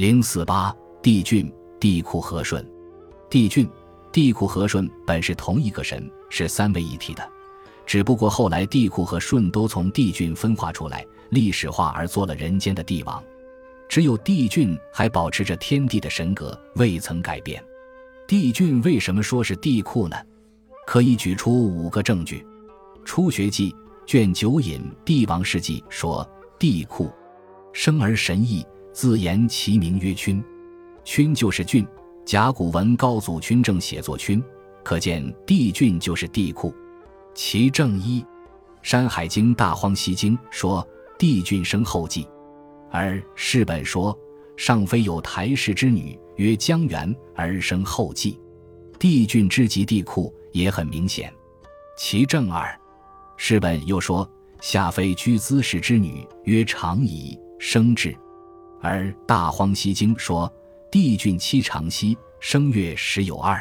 零四八帝俊、帝喾和顺。帝俊、帝喾和顺本是同一个神，是三位一体的，只不过后来帝喾和顺都从帝俊分化出来，历史化而做了人间的帝王。只有帝俊还保持着天地的神格，未曾改变。帝俊为什么说是帝喾呢？可以举出五个证据。《初学记》卷九引《帝王世纪》说：“帝喾生而神异，自言其名曰君。君就是俊。甲骨文高祖君正写作君，可见帝俊就是帝喾。其正一，《山海经·大荒西经》说：帝俊生后继。而世本说，上妃有台氏之女，曰江源，而生后继。帝俊之及帝喾也很明显。其正二，世本又说，下妃居姿氏之女，曰长仪，生至。而大荒西经说，帝俊七长息，生月时有二，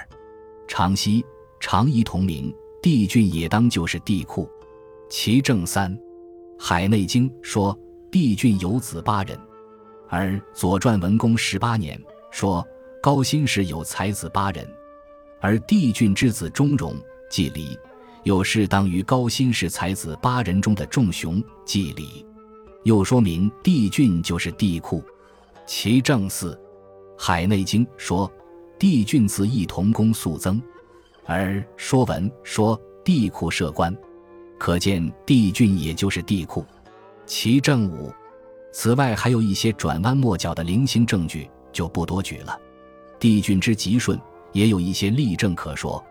长息、长仪同名，帝俊也当就是帝喾。其正三，海内经说。帝俊有子八人，而《左传》文公十八年说高辛氏有才子八人，而帝俊之子钟荣、季离，又适当于高辛氏才子八人中的仲雄、季离，又说明帝俊就是帝喾。其正四，《海内经》说帝俊子亦同公肃增，而《说文》说帝喾设官，可见帝俊也就是帝喾。其正五，此外还有一些转弯抹角的零星证据，就不多举了。帝俊之吉顺，也有一些例证可说。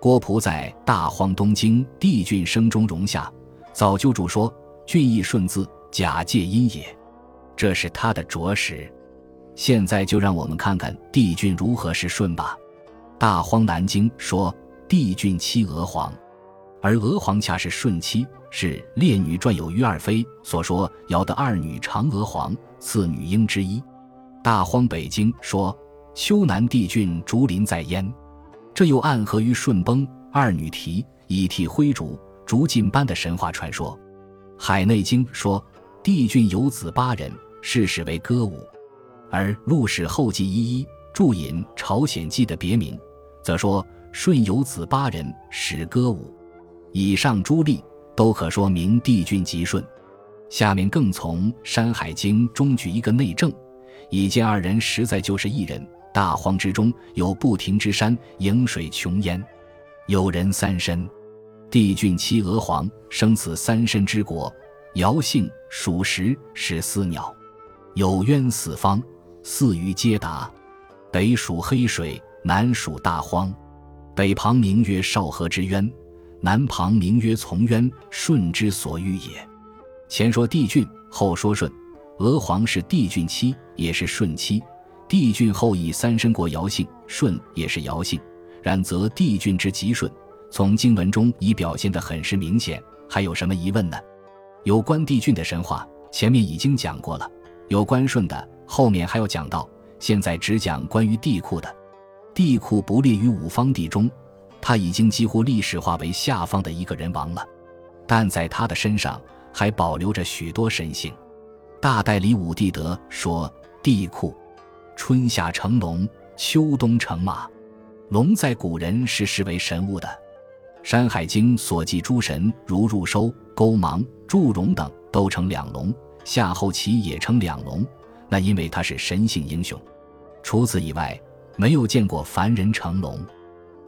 郭璞在《大荒东经·帝俊生中容下》早就注说：“俊亦顺字，假借音也。”这是他的着实。现在就让我们看看帝俊如何是顺吧。《大荒南经》说：“帝俊妻娥皇。”而娥皇恰是顺妻，是《列女传》有于二妃所说尧的二女嫦娥皇，次女婴之一。大荒北经说丘南帝俊竹林在焉，这又暗合于顺崩二女啼以替灰竹竹尽般的神话传说。海内经说帝俊有子八人，世始为歌舞。而陆史后记一一注引朝鲜记的别名，则说舜有子八人，始歌舞。以上诸例都可说明帝俊吉顺。下面更从《山海经》中举一个内证，以见二人实在就是一人。大荒之中有不停之山，迎水穷焉。有人三身，帝俊妻娥皇生此三身之国。尧姓，属石，是司鸟。有渊四方，四鱼皆达。北属黑水，南属大荒。北旁名曰少河之渊。南旁名曰从渊，舜之所欲也。前说帝俊，后说舜。娥皇是帝俊妻，也是舜妻。帝俊后裔三申国尧姓，舜也是尧姓。然则帝俊之吉顺，从经文中已表现得很是明显。还有什么疑问呢？有关帝俊的神话，前面已经讲过了。有关舜的，后面还要讲到。现在只讲关于帝喾的。帝喾不列于五方帝中。他已经几乎历史化为下方的一个人王了，但在他的身上还保留着许多神性。大代理武帝德说：“帝喾，春夏成龙，秋冬成马。龙在古人是视为神物的。《山海经》所记诸神，如入收、勾芒、祝融等，都称两龙。夏后启也称两龙，那因为他是神性英雄。除此以外，没有见过凡人成龙。”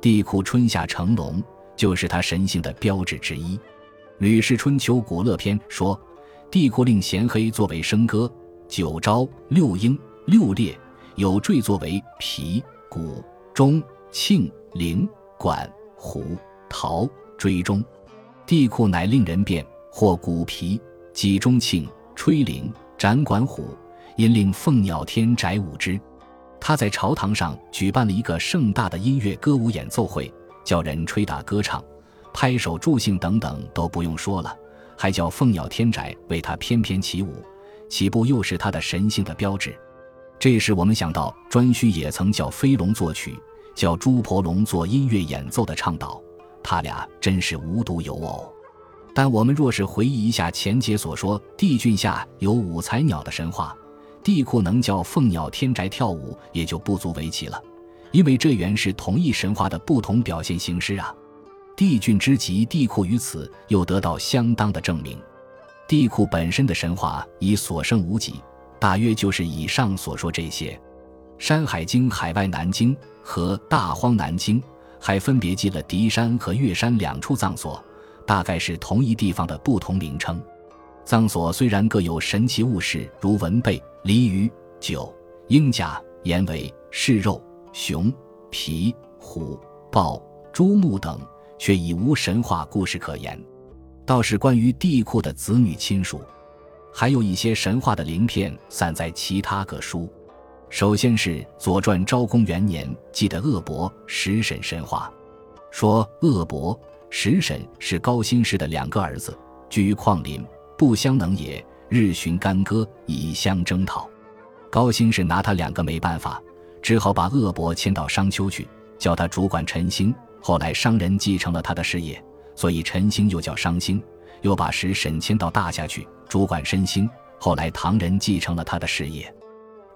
帝喾春夏成龙，就是他神性的标志之一。《吕氏春秋·古乐篇》说：“帝喾令咸黑作为笙歌，九朝六英六列，有坠作为皮骨钟磬铃管虎陶追踪。帝喾乃令人变，或鼓皮击钟磬吹铃展管虎，因令凤鸟天宅舞之。”他在朝堂上举办了一个盛大的音乐歌舞演奏会，叫人吹打歌唱、拍手助兴等等都不用说了，还叫凤鸟天宅为他翩翩起舞，岂不又是他的神性的标志？这时我们想到颛顼也曾叫飞龙作曲，叫朱婆龙做音乐演奏的倡导，他俩真是无独有偶。但我们若是回忆一下前节所说帝俊下有五彩鸟的神话。帝喾能叫凤鸟天宅跳舞，也就不足为奇了，因为这原是同一神话的不同表现形式啊。帝俊之极，帝喾于此又得到相当的证明。帝喾本身的神话已所剩无几，大约就是以上所说这些。《山海经·海外南经》和《大荒南经》还分别记了狄山和月山两处葬所，大概是同一地方的不同名称。葬所虽然各有神奇物事，如文贝、鲤鱼、酒、鹰甲、岩尾、狮肉、熊皮、虎豹、猪目等，却已无神话故事可言。倒是关于帝喾的子女亲属，还有一些神话的鳞片散在其他各书。首先是《左传》昭公元年记的恶伯石婶神话，说恶伯石婶是高辛氏的两个儿子，居于旷林，不相能也，日寻干戈以相征讨。高辛氏拿他两个没办法，只好把恶伯迁到商丘去，叫他主管陈兴。后来商人继承了他的事业。所以陈兴又叫商兴，又把石沈迁到大夏去主管申兴。后来唐人继承了他的事业，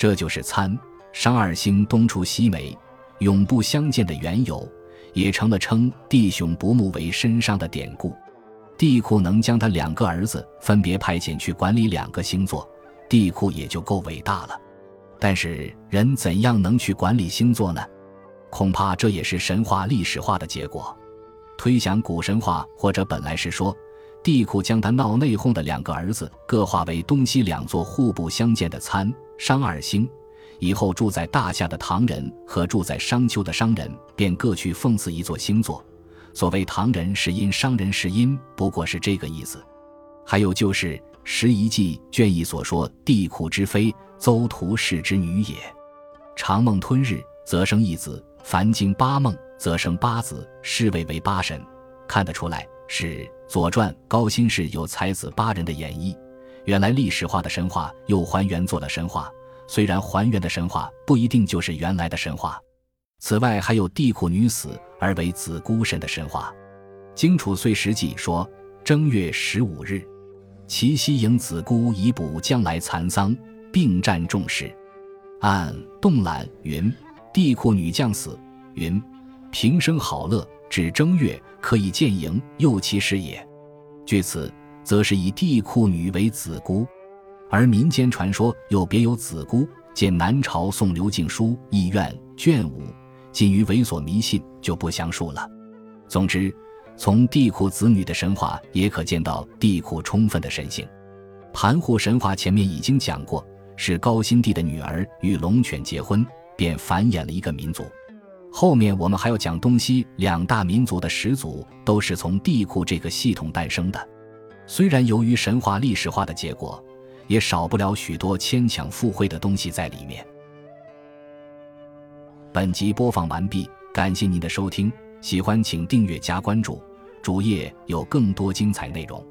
这就是参商二星东出西没，永不相见的缘由，也成了称弟兄不睦为身商的典故。帝喾能将他两个儿子分别派遣去管理两个星座，帝喾也就够伟大了。但是人怎样能去管理星座呢？恐怕这也是神话历史化的结果。推想古神话，或者本来是说，帝喾将他闹内讧的两个儿子各化为东西两座互不相见的参商二星，以后住在大夏的唐人和住在商丘的商人便各去奉祀一座星座。所谓唐人是因，商人是因，不过是这个意思。还有就是《十遗记》卷一所说，帝喾之妃邹图氏之女也，长梦吞日，则生一子；凡经八梦。则生八子，是谓为八神。看得出来，是《左传》高辛氏有才子八人的演绎。原来历史化的神话又还原做了神话，虽然还原的神话不一定就是原来的神话。此外，还有帝喾女死而为子孤神的神话。《荆楚岁时记》说：正月十五日，齐西迎子孤以补将来残丧，并战众士。按动览云：帝喾女将死。云。平生好乐，指正月可以见营，又其事也。据此，则是以帝喾女为子姑，而民间传说又别有子姑。见南朝宋刘敬书《义苑》卷五，仅于猥琐迷信，就不详述了。总之，从帝喾子女的神话也可见到帝喾充分的神性。盘户神话前面已经讲过，是高辛帝的女儿与龙犬结婚，便繁衍了一个民族。后面我们还要讲东西两大民族的始祖都是从帝喾这个系统诞生的，虽然由于神话历史化的结果，也少不了许多牵强附会的东西在里面。本集播放完毕，感谢您的收听，喜欢请订阅加关注，主页有更多精彩内容。